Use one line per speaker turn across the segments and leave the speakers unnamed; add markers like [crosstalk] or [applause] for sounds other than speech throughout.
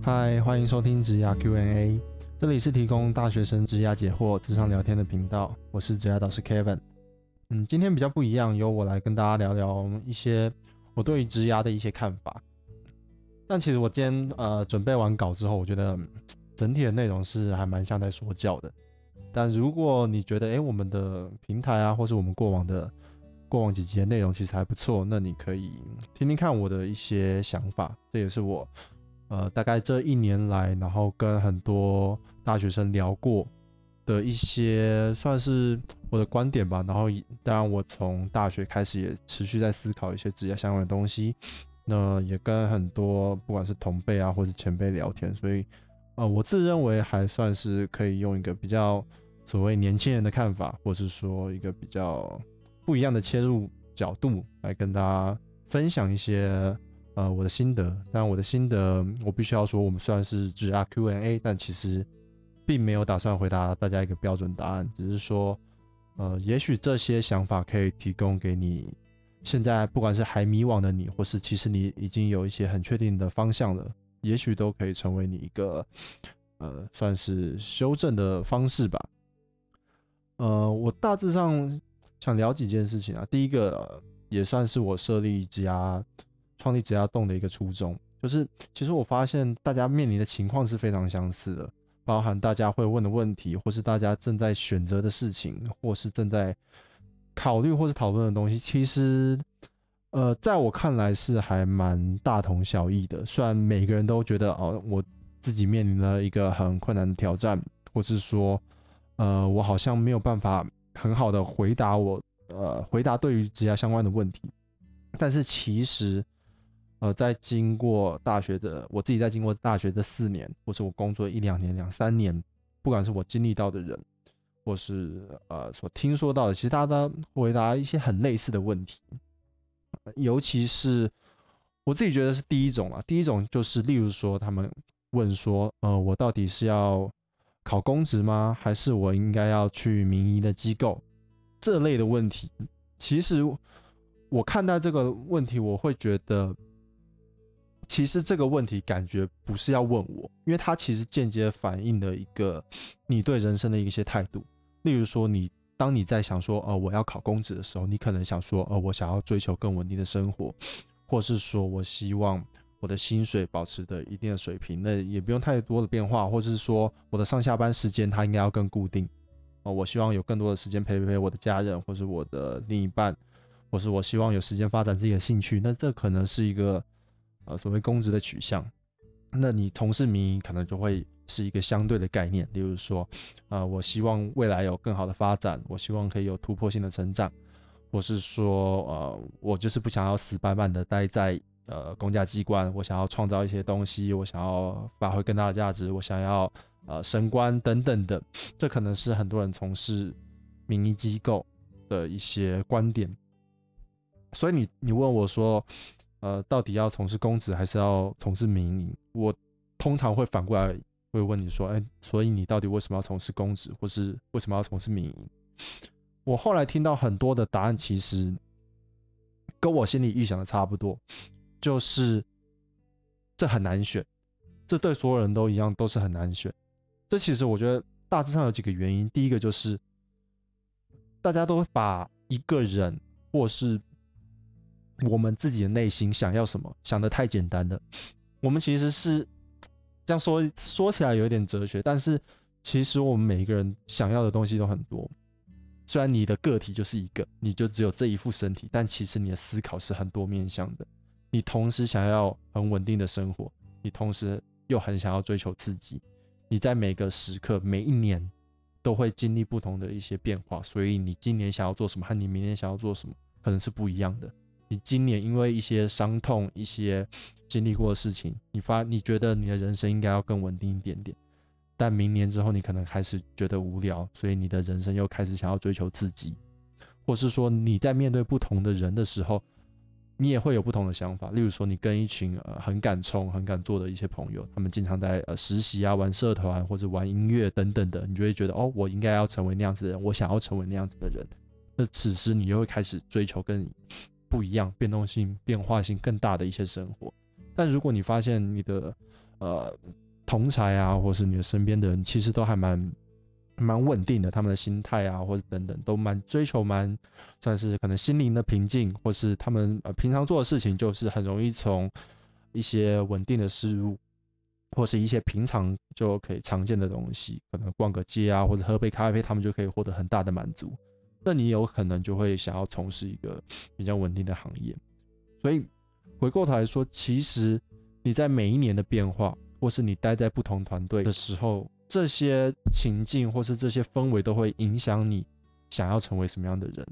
嗨，欢迎收听职涯 Q&A，这里是提供大学生职涯解惑、职场聊天的频道，我是职涯导师 Kevin。嗯，今天比较不一样，由我来跟大家聊聊一些我对于职涯的一些看法。但其实我今天呃准备完稿之后，我觉得整体的内容是还蛮像在说教的。但如果你觉得诶我们的平台啊，或是我们过往的过往几集的内容其实还不错，那你可以听听看我的一些想法。这也是我呃大概这一年来，然后跟很多大学生聊过的一些算是我的观点吧。然后当然我从大学开始也持续在思考一些职业相关的东西。那也跟很多不管是同辈啊或者前辈聊天，所以呃我自认为还算是可以用一个比较所谓年轻人的看法，或是说一个比较不一样的切入角度来跟大家分享一些呃我的心得。但我的心得我必须要说，我们虽然是只啊 Q&A，但其实并没有打算回答大家一个标准答案，只是说呃也许这些想法可以提供给你。现在不管是还迷惘的你，或是其实你已经有一些很确定的方向了，也许都可以成为你一个呃算是修正的方式吧。呃，我大致上想聊几件事情啊。第一个也算是我设立一家创立职涯洞的一个初衷，就是其实我发现大家面临的情况是非常相似的，包含大家会问的问题，或是大家正在选择的事情，或是正在。考虑或是讨论的东西，其实，呃，在我看来是还蛮大同小异的。虽然每个人都觉得哦，我自己面临了一个很困难的挑战，或是说，呃，我好像没有办法很好的回答我，呃，回答对于职业相关的问题。但是其实，呃，在经过大学的我自己在经过大学的四年，或是我工作一两年、两三年，不管是我经历到的人。或是呃所听说到的，其实大家回答一些很类似的问题，尤其是我自己觉得是第一种啊。第一种就是，例如说他们问说，呃，我到底是要考公职吗？还是我应该要去民营的机构？这类的问题，其实我看待这个问题，我会觉得，其实这个问题感觉不是要问我，因为它其实间接反映了一个你对人生的一些态度。例如说，你当你在想说，呃，我要考公职的时候，你可能想说，呃，我想要追求更稳定的生活，或是说我希望我的薪水保持的一定的水平，那也不用太多的变化，或是说我的上下班时间它应该要更固定，哦，我希望有更多的时间陪陪我的家人，或是我的另一半，或是我希望有时间发展自己的兴趣，那这可能是一个呃所谓公职的取向，那你从事民营可能就会。是一个相对的概念，例如说，呃，我希望未来有更好的发展，我希望可以有突破性的成长，或是说，呃，我就是不想要死板板的待在呃公家机关，我想要创造一些东西，我想要发挥更大的价值，我想要呃升官等等的，这可能是很多人从事民营机构的一些观点。所以你你问我说，呃，到底要从事公职还是要从事民营？我通常会反过来。会问你说：“哎，所以你到底为什么要从事公职，或是为什么要从事民营？”我后来听到很多的答案，其实跟我心里预想的差不多，就是这很难选，这对所有人都一样，都是很难选。这其实我觉得大致上有几个原因，第一个就是大家都把一个人或是我们自己的内心想要什么想的太简单了，我们其实是。这样说说起来有点哲学，但是其实我们每一个人想要的东西都很多。虽然你的个体就是一个，你就只有这一副身体，但其实你的思考是很多面向的。你同时想要很稳定的生活，你同时又很想要追求自己。你在每个时刻、每一年都会经历不同的一些变化，所以你今年想要做什么，和你明年想要做什么，可能是不一样的。你今年因为一些伤痛、一些经历过的事情，你发你觉得你的人生应该要更稳定一点点，但明年之后你可能开始觉得无聊，所以你的人生又开始想要追求自己，或是说你在面对不同的人的时候，你也会有不同的想法。例如说，你跟一群呃很敢冲、很敢做的一些朋友，他们经常在呃实习啊、玩社团或者玩音乐等等的，你就会觉得哦，我应该要成为那样子的人，我想要成为那样子的人。那此时你又会开始追求跟。不一样、变动性、变化性更大的一些生活，但如果你发现你的呃同才啊，或是你的身边的人，其实都还蛮蛮稳定的，他们的心态啊，或者等等，都蛮追求蛮算是可能心灵的平静，或是他们呃平常做的事情，就是很容易从一些稳定的事物，或是一些平常就可以常见的东西，可能逛个街啊，或者喝杯咖啡，他们就可以获得很大的满足。那你有可能就会想要从事一个比较稳定的行业。所以回过头来说，其实你在每一年的变化，或是你待在不同团队的时候，这些情境或是这些氛围都会影响你想要成为什么样的人。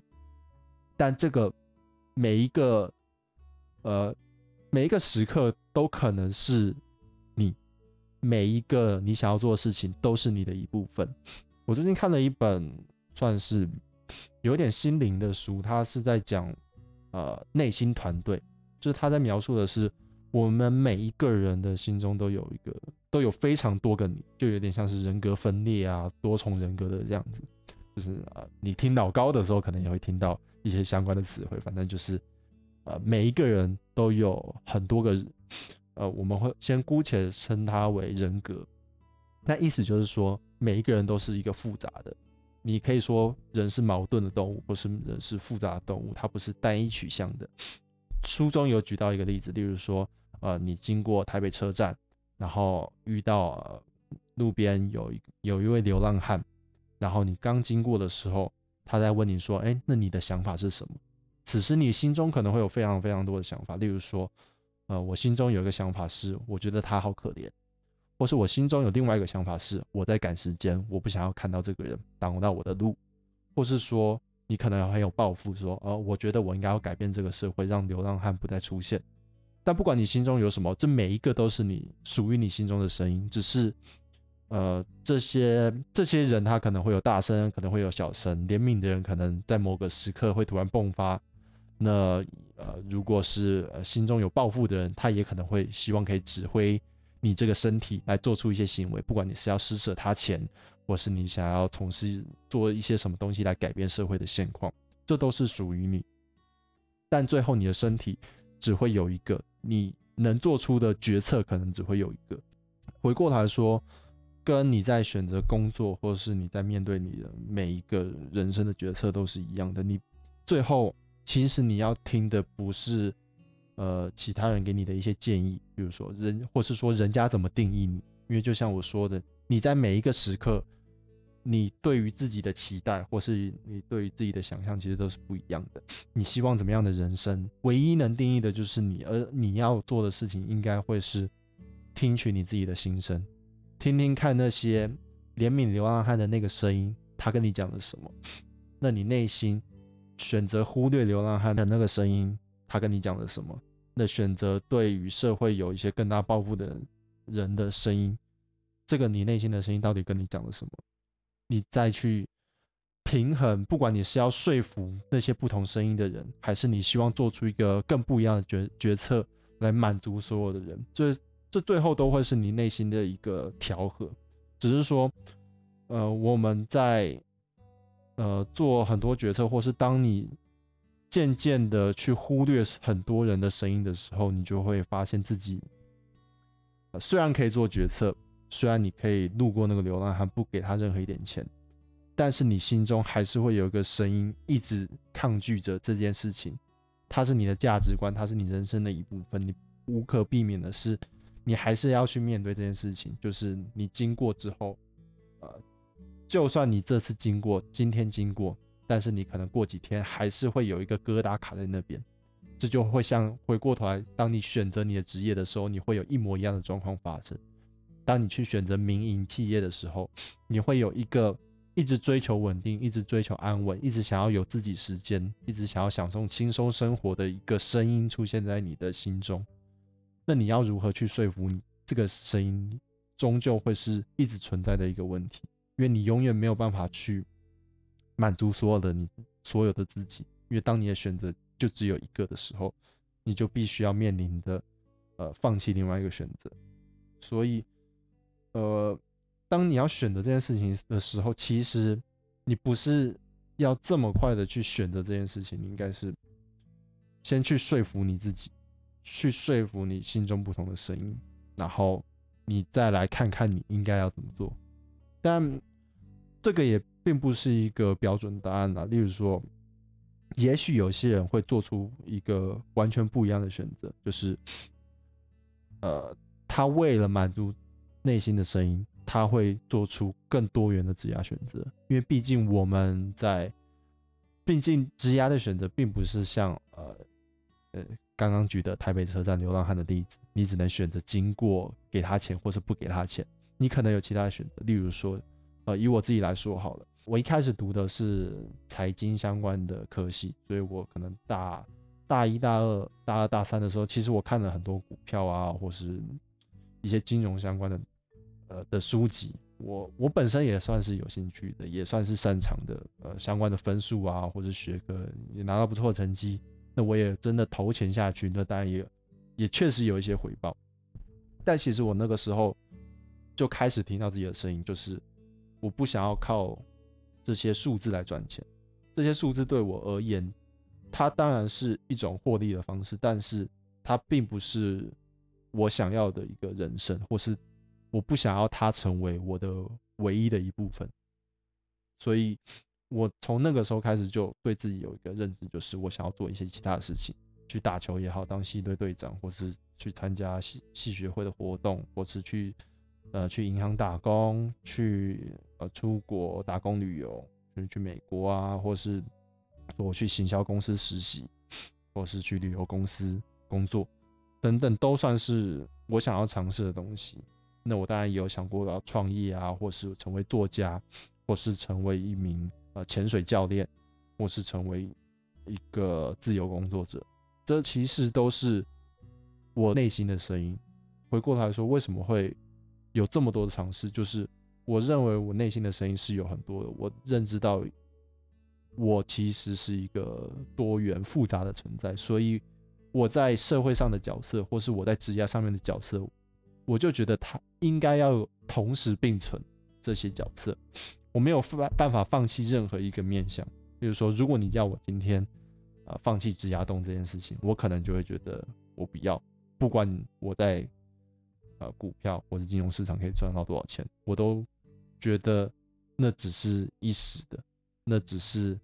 但这个每一个呃每一个时刻都可能是你每一个你想要做的事情都是你的一部分。我最近看了一本算是有点心灵的书，它是在讲。呃，内心团队就是他在描述的是，我们每一个人的心中都有一个，都有非常多个你，就有点像是人格分裂啊，多重人格的这样子。就是呃，你听老高的时候，可能也会听到一些相关的词汇。反正就是，呃，每一个人都有很多个，呃，我们会先姑且称它为人格。那意思就是说，每一个人都是一个复杂的。你可以说人是矛盾的动物，或是人是复杂的动物，它不是单一取向的。书中有举到一个例子，例如说，呃，你经过台北车站，然后遇到路边有一有一位流浪汉，然后你刚经过的时候，他在问你说，哎，那你的想法是什么？此时你心中可能会有非常非常多的想法，例如说，呃，我心中有一个想法是，我觉得他好可怜。或是我心中有另外一个想法，是我在赶时间，我不想要看到这个人挡到我的路，或是说你可能很有抱负，说哦，我觉得我应该要改变这个社会，让流浪汉不再出现。但不管你心中有什么，这每一个都是你属于你心中的声音，只是呃，这些这些人他可能会有大声，可能会有小声，怜悯的人可能在某个时刻会突然迸发。那呃，如果是呃心中有抱负的人，他也可能会希望可以指挥。你这个身体来做出一些行为，不管你是要施舍他钱，或是你想要从事做一些什么东西来改变社会的现况，这都是属于你。但最后你的身体只会有一个，你能做出的决策可能只会有一个。回过头来说，跟你在选择工作，或是你在面对你的每一个人生的决策都是一样的。你最后其实你要听的不是。呃，其他人给你的一些建议，比如说人，或是说人家怎么定义你，因为就像我说的，你在每一个时刻，你对于自己的期待，或是你对于自己的想象，其实都是不一样的。你希望怎么样的人生，唯一能定义的就是你，而你要做的事情，应该会是听取你自己的心声，听听看那些怜悯流浪汉的那个声音，他跟你讲了什么，那你内心选择忽略流浪汉的那个声音。他跟你讲了什么？那选择对于社会有一些更大抱负的人的声音，这个你内心的声音到底跟你讲了什么？你再去平衡，不管你是要说服那些不同声音的人，还是你希望做出一个更不一样的决决策来满足所有的人，这这最后都会是你内心的一个调和。只是说，呃，我们在呃做很多决策，或是当你。渐渐的去忽略很多人的声音的时候，你就会发现自己，虽然可以做决策，虽然你可以路过那个流浪汉不给他任何一点钱，但是你心中还是会有一个声音一直抗拒着这件事情。它是你的价值观，它是你人生的一部分，你无可避免的是，你还是要去面对这件事情。就是你经过之后，呃，就算你这次经过，今天经过。但是你可能过几天还是会有一个疙瘩卡在那边，这就会像回过头来，当你选择你的职业的时候，你会有一模一样的状况发生。当你去选择民营企业的时候，你会有一个一直追求稳定、一直追求安稳、一直想要有自己时间、一直想要享受轻松生活的一个声音出现在你的心中。那你要如何去说服你这个声音，终究会是一直存在的一个问题，因为你永远没有办法去。满足所有的你，所有的自己，因为当你的选择就只有一个的时候，你就必须要面临的，呃，放弃另外一个选择。所以，呃，当你要选择这件事情的时候，其实你不是要这么快的去选择这件事情，你应该是先去说服你自己，去说服你心中不同的声音，然后你再来看看你应该要怎么做。但这个也并不是一个标准答案啊。例如说，也许有些人会做出一个完全不一样的选择，就是，呃，他为了满足内心的声音，他会做出更多元的职业选择。因为毕竟我们在，毕竟职业的选择并不是像呃呃刚刚举的台北车站流浪汉的例子，你只能选择经过给他钱或是不给他钱，你可能有其他的选择，例如说。呃，以我自己来说好了，我一开始读的是财经相关的科系，所以我可能大大一大二、大二大三的时候，其实我看了很多股票啊，或是一些金融相关的呃的书籍。我我本身也算是有兴趣的，也算是擅长的，呃，相关的分数啊，或者学科也拿到不错的成绩。那我也真的投钱下去，那当然也也确实有一些回报。但其实我那个时候就开始听到自己的声音，就是。我不想要靠这些数字来赚钱，这些数字对我而言，它当然是一种获利的方式，但是它并不是我想要的一个人生，或是我不想要它成为我的唯一的一部分。所以，我从那个时候开始就对自己有一个认知，就是我想要做一些其他的事情，去打球也好，当系队队长，或是去参加系系学会的活动，或是去。呃，去银行打工，去呃出国打工旅游，就是去美国啊，或是我去行销公司实习，或是去旅游公司工作，等等，都算是我想要尝试的东西。那我当然也有想过要创业啊，或是成为作家，或是成为一名呃潜水教练，或是成为一个自由工作者。这其实都是我内心的声音。回过头来说，为什么会？有这么多的尝试，就是我认为我内心的声音是有很多的。我认知到，我其实是一个多元复杂的存在，所以我在社会上的角色，或是我在职业上面的角色，我就觉得他应该要同时并存这些角色。我没有办办法放弃任何一个面向。比如说，如果你要我今天啊放弃职涯动这件事情，我可能就会觉得我不要，不管我在。呃，股票或是金融市场可以赚到多少钱，我都觉得那只是一时的，那只是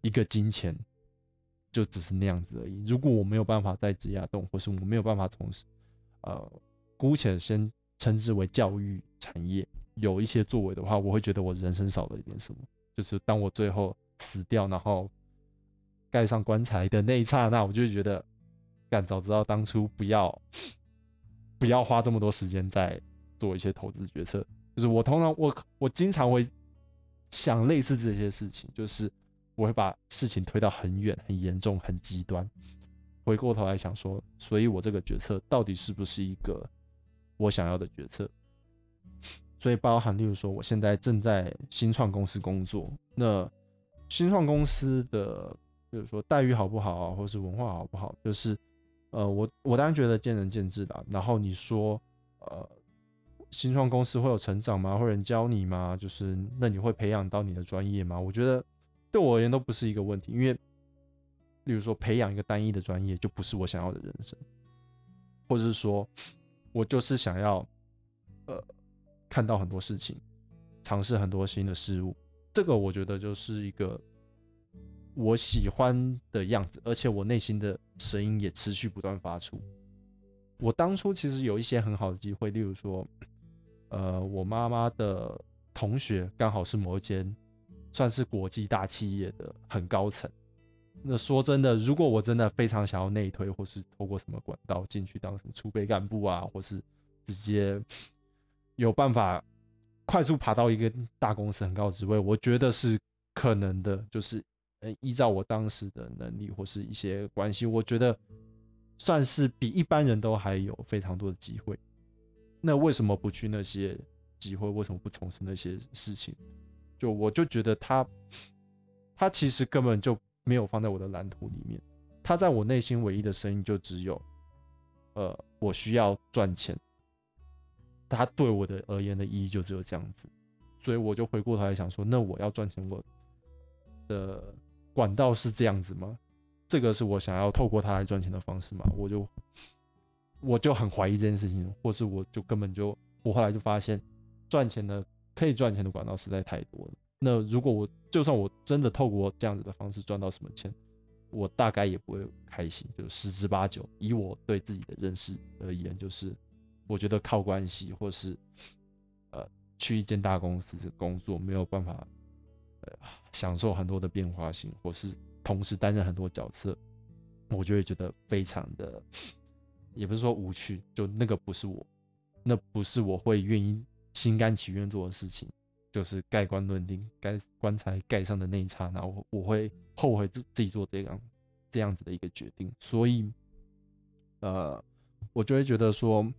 一个金钱，就只是那样子而已。如果我没有办法在职业动，或是我没有办法从事，呃，姑且先称之为教育产业有一些作为的话，我会觉得我人生少了一点什么。就是当我最后死掉，然后盖上棺材的那一刹那，我就觉得，干早知道当初不要。不要花这么多时间在做一些投资决策。就是我通常我我经常会想类似这些事情，就是我会把事情推到很远、很严重、很极端。回过头来想说，所以我这个决策到底是不是一个我想要的决策？所以包含例如说，我现在正在新创公司工作，那新创公司的比如说待遇好不好，或是文化好不好，就是。呃，我我当然觉得见仁见智的。然后你说，呃，新创公司会有成长吗？会有人教你吗？就是那你会培养到你的专业吗？我觉得对我而言都不是一个问题，因为，例如说培养一个单一的专业就不是我想要的人生，或者是说我就是想要，呃，看到很多事情，尝试很多新的事物，这个我觉得就是一个。我喜欢的样子，而且我内心的声音也持续不断发出。我当初其实有一些很好的机会，例如说，呃，我妈妈的同学刚好是某一间算是国际大企业的很高层。那说真的，如果我真的非常想要内推，或是透过什么管道进去当什么储备干部啊，或是直接有办法快速爬到一个大公司很高职位，我觉得是可能的，就是。呃，依照我当时的能力或是一些关系，我觉得算是比一般人都还有非常多的机会。那为什么不去那些机会？为什么不从事那些事情？就我就觉得他，他其实根本就没有放在我的蓝图里面。他在我内心唯一的声音就只有，呃，我需要赚钱。他对我的而言的意义就只有这样子，所以我就回过头来想说，那我要赚钱，我的。管道是这样子吗？这个是我想要透过它来赚钱的方式吗？我就我就很怀疑这件事情，或是我就根本就我后来就发现赚钱的可以赚钱的管道实在太多了。那如果我就算我真的透过这样子的方式赚到什么钱，我大概也不会开心，就十之八九。以我对自己的认识而言，就是我觉得靠关系或是呃去一间大公司工作没有办法呃享受很多的变化性，或是同时担任很多角色。我就会觉得非常的，也不是说无趣，就那个不是我，那不是我会愿意心甘情愿做的事情，就是盖棺论定，盖棺材盖上的那一刹那，我我会后悔自自己做这样这样子的一个决定，所以，呃，我就会觉得说，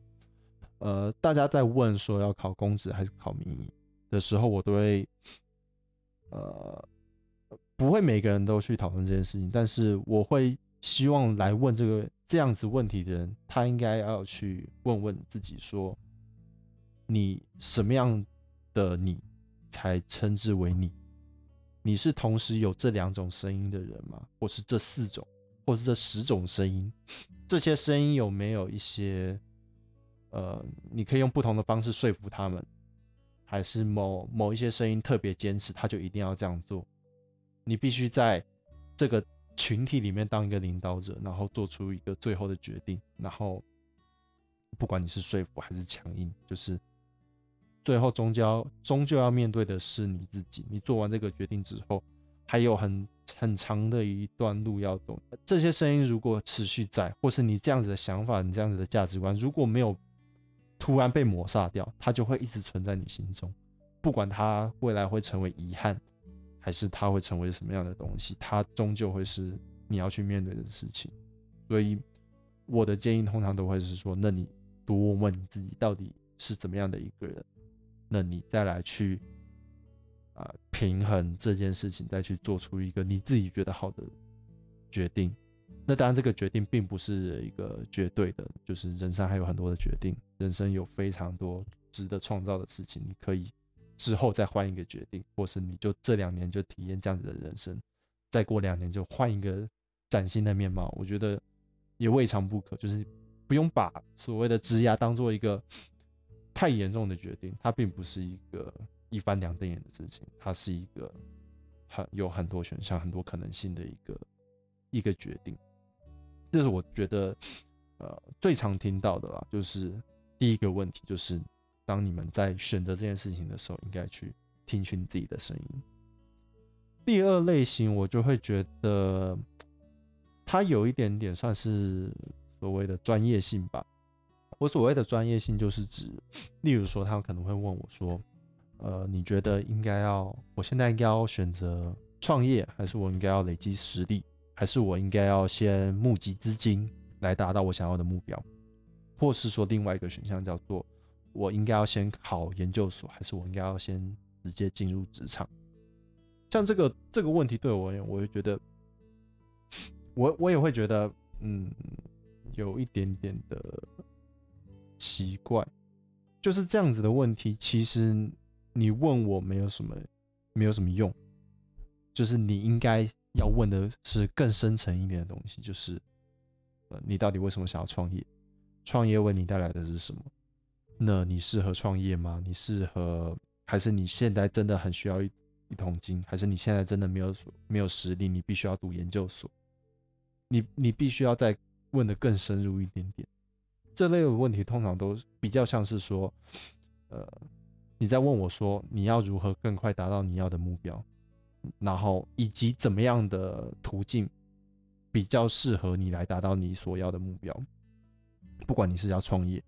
呃，大家在问说要考公职还是考民营的时候，我都会，呃，不会每个人都去讨论这件事情，但是我会。希望来问这个这样子问题的人，他应该要去问问自己：说你什么样的你才称之为你？你是同时有这两种声音的人吗？或是这四种，或是这十种声音？这些声音有没有一些呃，你可以用不同的方式说服他们？还是某某一些声音特别坚持，他就一定要这样做？你必须在这个。群体里面当一个领导者，然后做出一个最后的决定，然后不管你是说服还是强硬，就是最后终究终究要面对的是你自己。你做完这个决定之后，还有很很长的一段路要走。这些声音如果持续在，或是你这样子的想法，你这样子的价值观如果没有突然被抹杀掉，它就会一直存在你心中，不管它未来会成为遗憾。还是它会成为什么样的东西？它终究会是你要去面对的事情。所以我的建议通常都会是说：那你多问问你自己，到底是怎么样的一个人？那你再来去啊平衡这件事情，再去做出一个你自己觉得好的决定。那当然，这个决定并不是一个绝对的，就是人生还有很多的决定，人生有非常多值得创造的事情，你可以。之后再换一个决定，或是你就这两年就体验这样子的人生，再过两年就换一个崭新的面貌，我觉得也未尝不可。就是不用把所谓的枝芽当做一个太严重的决定，它并不是一个一翻两瞪眼的事情，它是一个很有很多选项、很多可能性的一个一个决定。这是我觉得呃最常听到的啦，就是第一个问题就是。当你们在选择这件事情的时候，应该去听取自己的声音。第二类型，我就会觉得它有一点点算是所谓的专业性吧。我所谓的专业性，就是指，例如说，他们可能会问我说：“呃，你觉得应该要，我现在应该要选择创业，还是我应该要累积实力，还是我应该要先募集资金来达到我想要的目标，或是说另外一个选项叫做。”我应该要先考研究所，还是我应该要先直接进入职场？像这个这个问题对我而言，我会觉得，我我也会觉得，嗯，有一点点的奇怪。就是这样子的问题，其实你问我没有什么没有什么用。就是你应该要问的是更深层一点的东西，就是呃，你到底为什么想要创业？创业为你带来的是什么？那你适合创业吗？你适合，还是你现在真的很需要一一桶金？还是你现在真的没有没有实力？你必须要读研究所？你你必须要再问的更深入一点点。这类的问题通常都比较像是说，呃，你在问我说你要如何更快达到你要的目标，然后以及怎么样的途径比较适合你来达到你所要的目标？不管你是要创业。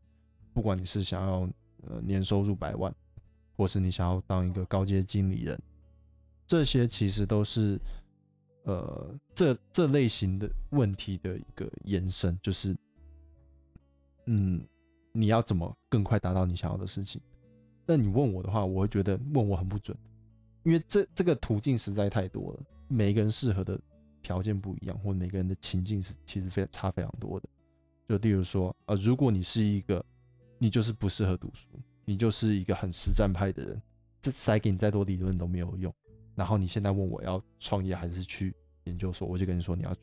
不管你是想要呃年收入百万，或是你想要当一个高阶经理人，这些其实都是呃这这类型的问题的一个延伸，就是嗯你要怎么更快达到你想要的事情？那你问我的话，我会觉得问我很不准，因为这这个途径实在太多了，每一个人适合的条件不一样，或每个人的情境是其实非常差非常多的。就例如说呃，如果你是一个你就是不适合读书，你就是一个很实战派的人，这塞给你再多理论都没有用。然后你现在问我要创业还是去研究所，我就跟你说你要，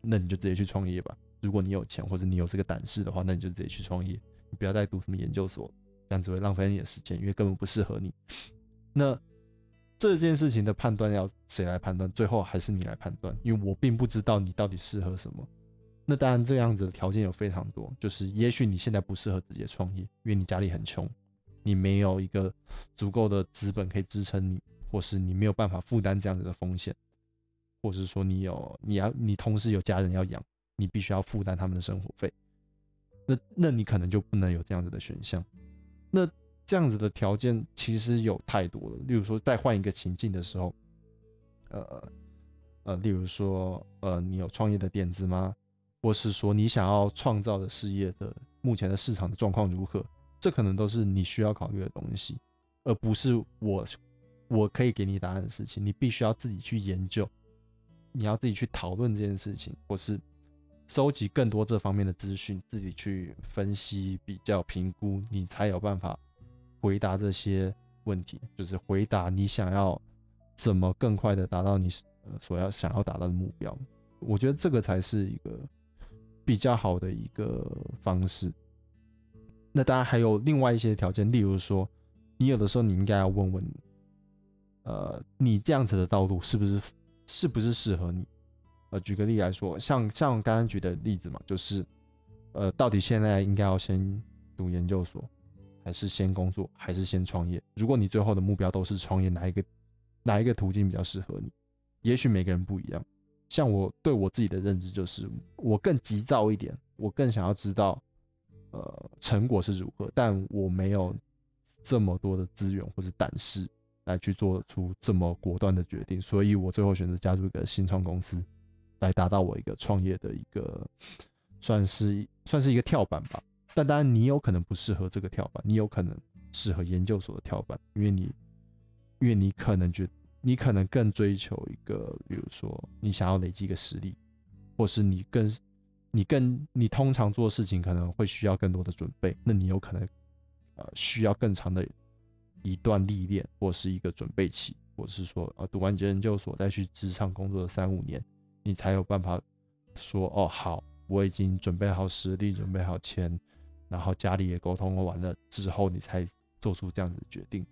那你就直接去创业吧。如果你有钱或者你有这个胆识的话，那你就直接去创业，你不要再读什么研究所，这样只会浪费你的时间，因为根本不适合你。[laughs] 那这件事情的判断要谁来判断？最后还是你来判断，因为我并不知道你到底适合什么。那当然，这样子的条件有非常多，就是也许你现在不适合直接创业，因为你家里很穷，你没有一个足够的资本可以支撑你，或是你没有办法负担这样子的风险，或是说你有你要你同时有家人要养，你必须要负担他们的生活费，那那你可能就不能有这样子的选项。那这样子的条件其实有太多了，例如说再换一个情境的时候，呃呃，例如说呃，你有创业的点子吗？或是说你想要创造的事业的目前的市场的状况如何？这可能都是你需要考虑的东西，而不是我我可以给你答案的事情。你必须要自己去研究，你要自己去讨论这件事情，或是收集更多这方面的资讯，自己去分析、比较、评估，你才有办法。回答这些问题，就是回答你想要怎么更快的达到你所要想要达到的目标。我觉得这个才是一个比较好的一个方式。那当然还有另外一些条件，例如说，你有的时候你应该要问问，呃，你这样子的道路是不是是不是适合你？呃，举个例来说，像像刚刚举的例子嘛，就是呃，到底现在应该要先读研究所？还是先工作，还是先创业？如果你最后的目标都是创业，哪一个哪一个途径比较适合你？也许每个人不一样。像我对我自己的认知就是，我更急躁一点，我更想要知道，呃，成果是如何，但我没有这么多的资源或者胆识来去做出这么果断的决定，所以我最后选择加入一个新创公司，来达到我一个创业的一个算是算是一个跳板吧。但当然，你有可能不适合这个跳板，你有可能适合研究所的跳板，因为你，因为你可能觉，你可能更追求一个，比如说你想要累积一个实力，或是你更，你更，你通常做事情可能会需要更多的准备，那你有可能，呃，需要更长的一段历练，或是一个准备期，或是说，呃，读完研究所再去职场工作的三五年，你才有办法说，哦，好，我已经准备好实力，准备好钱。然后家里也沟通完了之后，你才做出这样子的决定，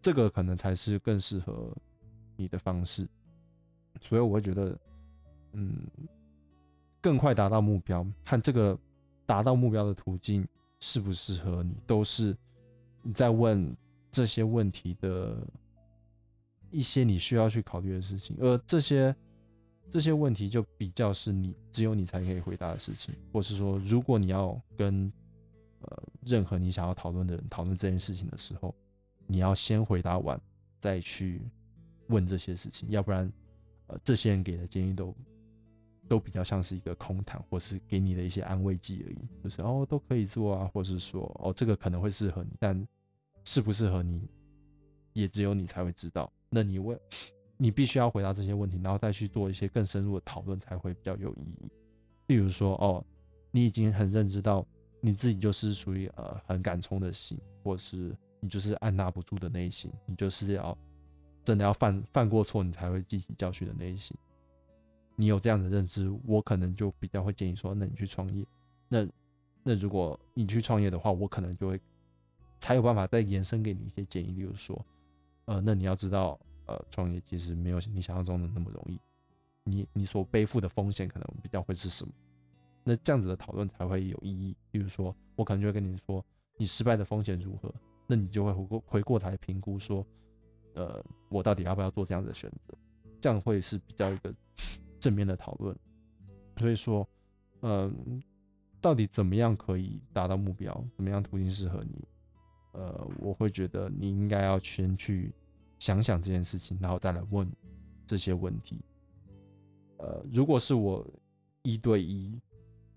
这个可能才是更适合你的方式。所以我会觉得，嗯，更快达到目标，看这个达到目标的途径适不适合你，都是你在问这些问题的一些你需要去考虑的事情。而这些这些问题就比较是你只有你才可以回答的事情，或是说，如果你要跟呃，任何你想要讨论的人讨论这件事情的时候，你要先回答完，再去问这些事情，要不然，呃，这些人给的建议都都比较像是一个空谈，或是给你的一些安慰剂而已，就是哦都可以做啊，或是说哦这个可能会适合你，但适不适合你，也只有你才会知道。那你问，你必须要回答这些问题，然后再去做一些更深入的讨论，才会比较有意义。例如说，哦，你已经很认知到。你自己就是属于呃很敢冲的心，或是你就是按捺不住的内心，你就是要真的要犯犯过错，你才会记起教训的内心。你有这样的认知，我可能就比较会建议说，那你去创业。那那如果你去创业的话，我可能就会才有办法再延伸给你一些建议，例如说，呃，那你要知道，呃，创业其实没有你想象中的那么容易，你你所背负的风险可能比较会是什么？那这样子的讨论才会有意义。比如说，我可能就会跟你说，你失败的风险如何？那你就会回过回过头来评估说，呃，我到底要不要做这样子的选择？这样会是比较一个 [sniffs] 正面的讨论。所以说，嗯，到底怎么样可以达到目标？怎么样途径适合你？呃，我会觉得你应该要先去想想这件事情，然后再来问这些问题。呃，如果是我一对一。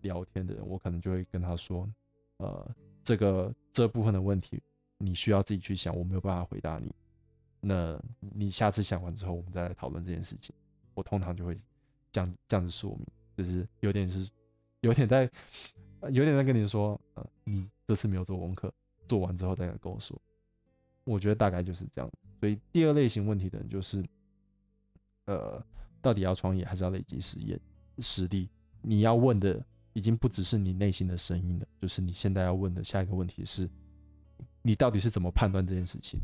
聊天的人，我可能就会跟他说：“呃，这个这部分的问题，你需要自己去想，我没有办法回答你。那你下次想完之后，我们再来讨论这件事情。”我通常就会这样这样子说明，就是有点是有点在有点在跟你说：“呃，你这次没有做功课，做完之后再来跟我说。”我觉得大概就是这样。所以第二类型问题的人就是：呃，到底要创业还是要累积实验实力？你要问的。已经不只是你内心的声音了，就是你现在要问的下一个问题是，你到底是怎么判断这件事情？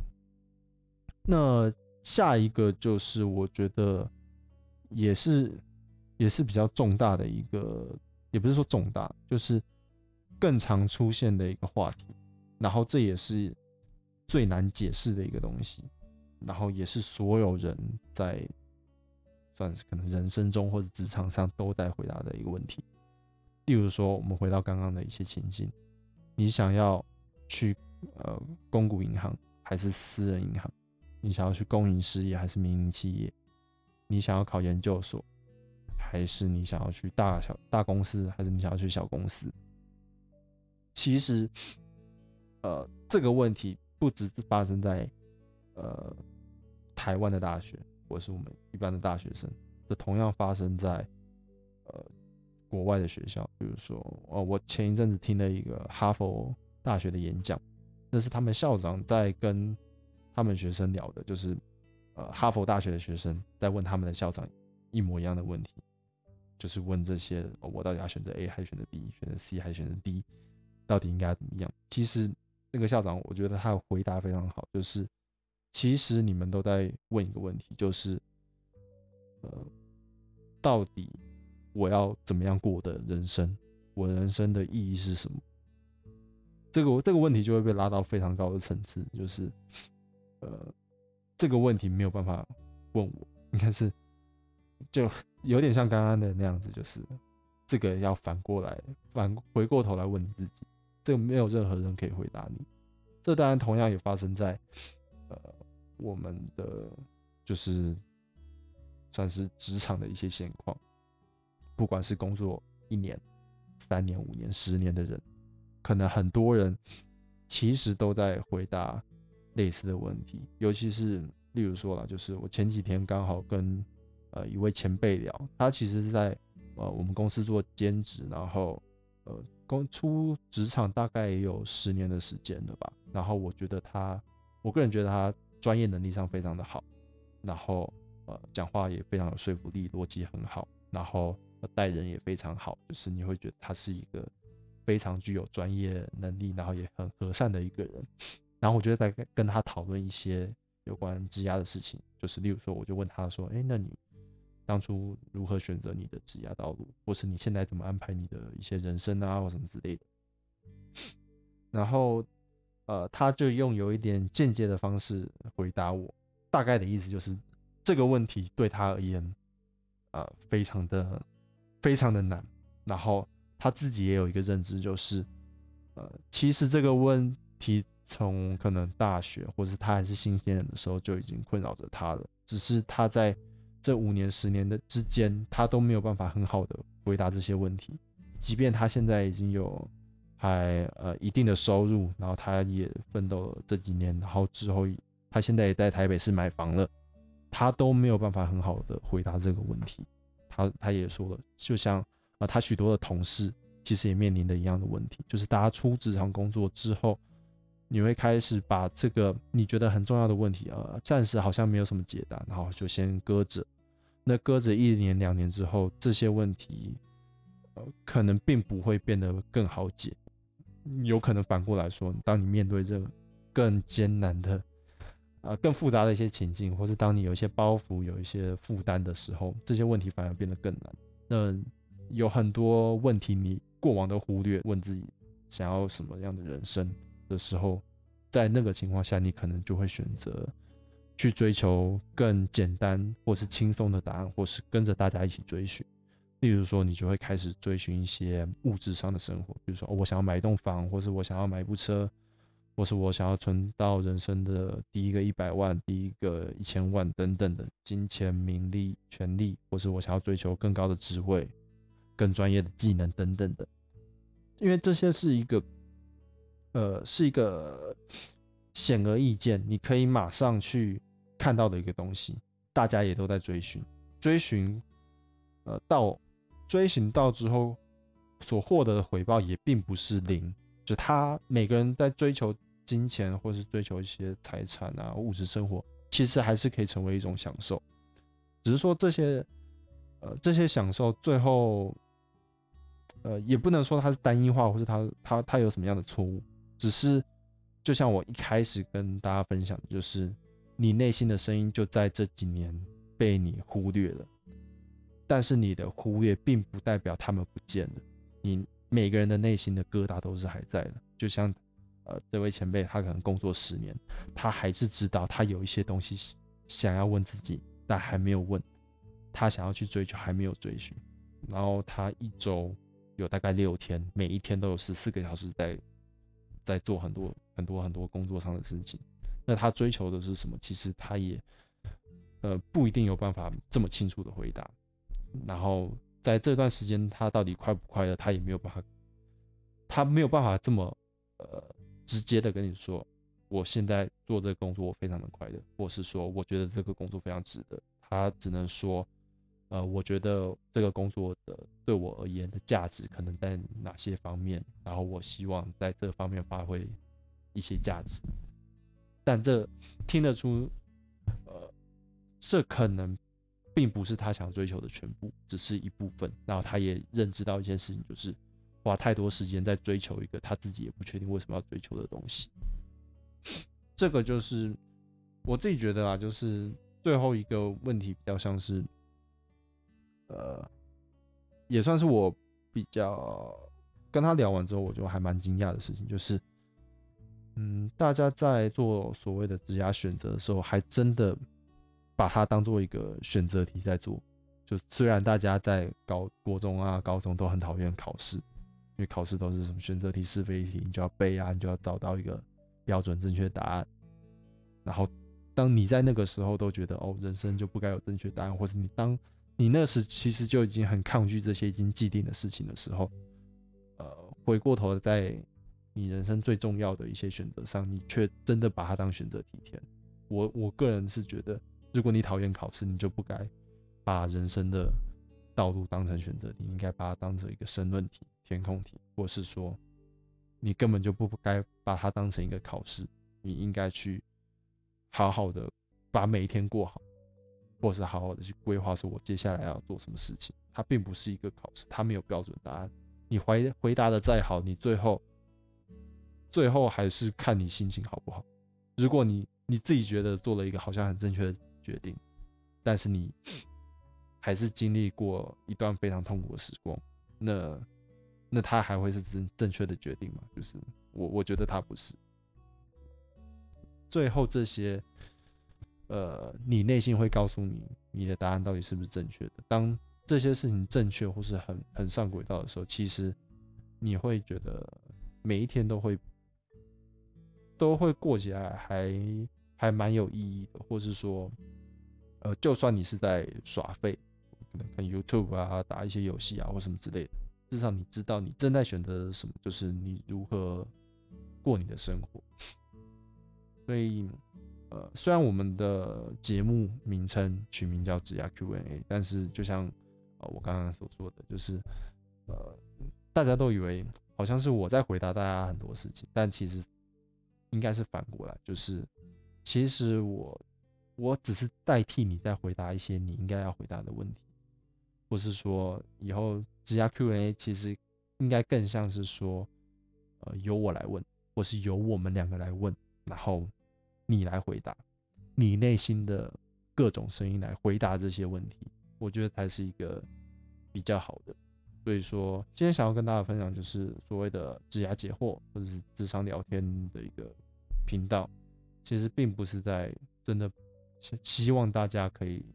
那下一个就是我觉得也是也是比较重大的一个，也不是说重大，就是更常出现的一个话题，然后这也是最难解释的一个东西，然后也是所有人在算是可能人生中或者职场上都在回答的一个问题。例如说，我们回到刚刚的一些情境，你想要去呃公股银行还是私人银行？你想要去公营事业还是民营企业？你想要考研究所，还是你想要去大小大公司，还是你想要去小公司？其实，呃，这个问题不只是发生在呃台湾的大学，或是我们一般的大学生，这同样发生在呃国外的学校。比如说，哦，我前一阵子听了一个哈佛大学的演讲，那是他们校长在跟。他们学生聊的就是，呃，哈佛大学的学生在问他们的校长一模一样的问题，就是问这些：我到底要选择 A 还是选择 B，选择 C 还是选择 D，到底应该怎么样？其实那个校长，我觉得他的回答非常好，就是其实你们都在问一个问题，就是，呃，到底我要怎么样过我的人生？我人生的意义是什么？这个这个问题就会被拉到非常高的层次，就是。呃，这个问题没有办法问我，应该是就有点像刚刚的那样子，就是这个要反过来反回过头来问你自己，这个没有任何人可以回答你。这当然同样也发生在呃我们的就是算是职场的一些现况，不管是工作一年、三年、五年、十年的人，可能很多人其实都在回答。类似的问题，尤其是例如说了，就是我前几天刚好跟呃一位前辈聊，他其实是在呃我们公司做兼职，然后呃刚出职场大概也有十年的时间了吧。然后我觉得他，我个人觉得他专业能力上非常的好，然后呃讲话也非常有说服力，逻辑很好，然后待人也非常好，就是你会觉得他是一个非常具有专业能力，然后也很和善的一个人。然后我就在跟他讨论一些有关职涯的事情，就是例如说，我就问他说：“哎，那你当初如何选择你的职涯道路，或是你现在怎么安排你的一些人生啊，或什么之类的？”然后，呃，他就用有一点间接的方式回答我，大概的意思就是这个问题对他而言，呃，非常的非常的难。然后他自己也有一个认知，就是呃，其实这个问题。从可能大学，或是他还是新鲜人的时候，就已经困扰着他了。只是他在这五年、十年的之间，他都没有办法很好的回答这些问题。即便他现在已经有还呃一定的收入，然后他也奋斗了这几年，然后之后他现在也在台北市买房了，他都没有办法很好的回答这个问题。他他也说了，就像啊，他许多的同事其实也面临的一样的问题，就是大家出职场工作之后。你会开始把这个你觉得很重要的问题啊，暂时好像没有什么解答，然后就先搁着。那搁着一年两年之后，这些问题呃可能并不会变得更好解，有可能反过来说，当你面对这个更艰难的啊更复杂的一些情境，或是当你有一些包袱、有一些负担的时候，这些问题反而变得更难。那有很多问题你过往都忽略，问自己想要什么样的人生。的时候，在那个情况下，你可能就会选择去追求更简单或是轻松的答案，或是跟着大家一起追寻。例如说，你就会开始追寻一些物质上的生活，比如说，我想要买一栋房，或是我想要买一部车，或是我想要存到人生的第一个一百万、第一个一千万等等的金钱、名利、权利，或是我想要追求更高的智慧、更专业的技能等等的。因为这些是一个。呃，是一个显而易见，你可以马上去看到的一个东西，大家也都在追寻，追寻，呃，到追寻到之后所获得的回报也并不是零，就他每个人在追求金钱或是追求一些财产啊物质生活，其实还是可以成为一种享受，只是说这些，呃，这些享受最后呃，也不能说它是单一化，或是他他他有什么样的错误，只是就像我一开始跟大家分享的，就是你内心的声音就在这几年被你忽略了，但是你的忽略并不代表他们不见了，你每个人的内心的疙瘩都是还在的，就像呃这位前辈，他可能工作十年，他还是知道他有一些东西想要问自己，但还没有问，他想要去追求还没有追寻，然后他一周。有大概六天，每一天都有十四个小时在在做很多很多很多工作上的事情。那他追求的是什么？其实他也呃不一定有办法这么清楚的回答。然后在这段时间，他到底快不快乐，他也没有办法，他没有办法这么呃直接的跟你说，我现在做这个工作我非常的快乐，或是说我觉得这个工作非常值得。他只能说。呃，我觉得这个工作的对我而言的价值可能在哪些方面，然后我希望在这方面发挥一些价值，但这听得出，呃，这可能并不是他想追求的全部，只是一部分。然后他也认知到一件事情，就是花太多时间在追求一个他自己也不确定为什么要追求的东西。这个就是我自己觉得啊，就是最后一个问题比较像是。呃，也算是我比较跟他聊完之后，我就还蛮惊讶的事情，就是，嗯，大家在做所谓的职业选择的时候，还真的把它当做一个选择题在做。就虽然大家在高国中啊、高中都很讨厌考试，因为考试都是什么选择题、是非题，你就要背啊，你就要找到一个标准正确答案。然后，当你在那个时候都觉得哦，人生就不该有正确答案，或是你当你那时其实就已经很抗拒这些已经既定的事情的时候，呃，回过头在你人生最重要的一些选择上，你却真的把它当选择题填。我我个人是觉得，如果你讨厌考试，你就不该把人生的道路当成选择题，应该把它当成一个申论题、填空题，或是说你根本就不该把它当成一个考试，你应该去好好的把每一天过好。或是好好的去规划，说我接下来要做什么事情。它并不是一个考试，它没有标准答案。你回回答的再好，你最后最后还是看你心情好不好。如果你你自己觉得做了一个好像很正确的决定，但是你还是经历过一段非常痛苦的时光，那那他还会是正正确的决定吗？就是我我觉得他不是。最后这些。呃，你内心会告诉你，你的答案到底是不是正确的。当这些事情正确或是很很上轨道的时候，其实你会觉得每一天都会都会过起来，还还蛮有意义的。或是说，呃，就算你是在耍废，可能看 YouTube 啊，打一些游戏啊，或什么之类的，至少你知道你正在选择什么，就是你如何过你的生活。所以。呃，虽然我们的节目名称取名叫“指压 Q&A”，但是就像呃我刚刚所说的，就是呃大家都以为好像是我在回答大家很多事情，但其实应该是反过来，就是其实我我只是代替你在回答一些你应该要回答的问题，或是说以后职涯 Q&A 其实应该更像是说呃由我来问，或是由我们两个来问，然后。你来回答，你内心的各种声音来回答这些问题，我觉得才是一个比较好的。所以说，今天想要跟大家分享，就是所谓的“指牙解惑”或者是智商聊天的一个频道，其实并不是在真的希望大家可以，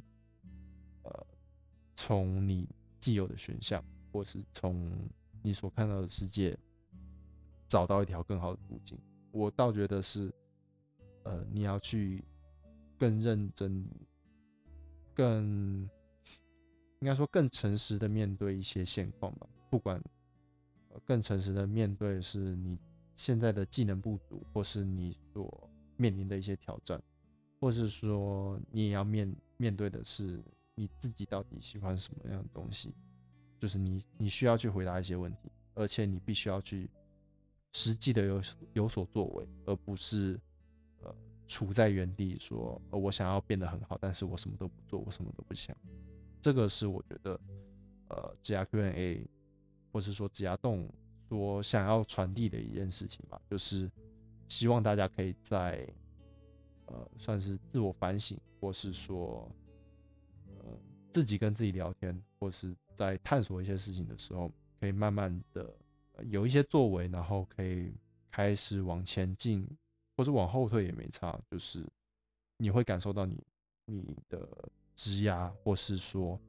呃，从你既有的选项，或是从你所看到的世界，找到一条更好的途径。我倒觉得是。呃，你要去更认真、更应该说更诚实的面对一些现况吧。不管更诚实的面对是你现在的技能不足，或是你所面临的一些挑战，或是说你也要面面对的是你自己到底喜欢什么样的东西，就是你你需要去回答一些问题，而且你必须要去实际的有有所作为，而不是。呃，处在原地说，呃，我想要变得很好，但是我什么都不做，我什么都不想。这个是我觉得，呃，J R Q N A 或是说指压洞所想要传递的一件事情吧，就是希望大家可以在呃算是自我反省，或是说呃自己跟自己聊天，或是在探索一些事情的时候，可以慢慢的有一些作为，然后可以开始往前进，或是往后退也没差，就是你会感受到你你的枝压，或是说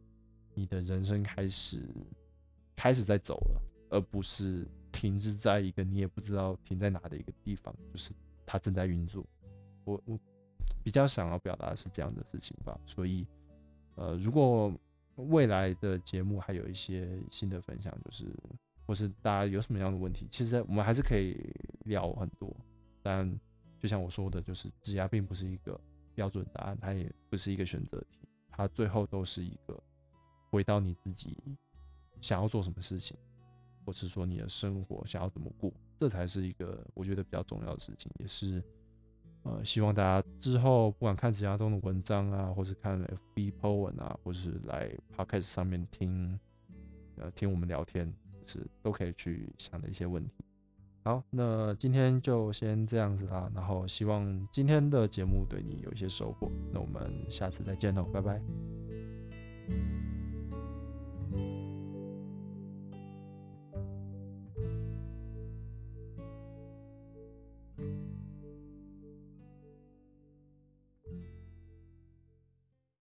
你的人生开始。开始在走了，而不是停滞在一个你也不知道停在哪的一个地方，就是它正在运作。我我比较想要表达是这样的事情吧。所以，呃，如果未来的节目还有一些新的分享，就是或是大家有什么样的问题，其实我们还是可以聊很多。但就像我说的，就是指压并不是一个标准答案，它也不是一个选择题，它最后都是一个回到你自己。想要做什么事情，或是说你的生活想要怎么过，这才是一个我觉得比较重要的事情，也是呃希望大家之后不管看子牙东的文章啊，或是看 FB po 文啊，或是来 podcast 上面听呃听我们聊天，是都可以去想的一些问题。好，那今天就先这样子啦，然后希望今天的节目对你有一些收获，那我们下次再见喽，拜拜。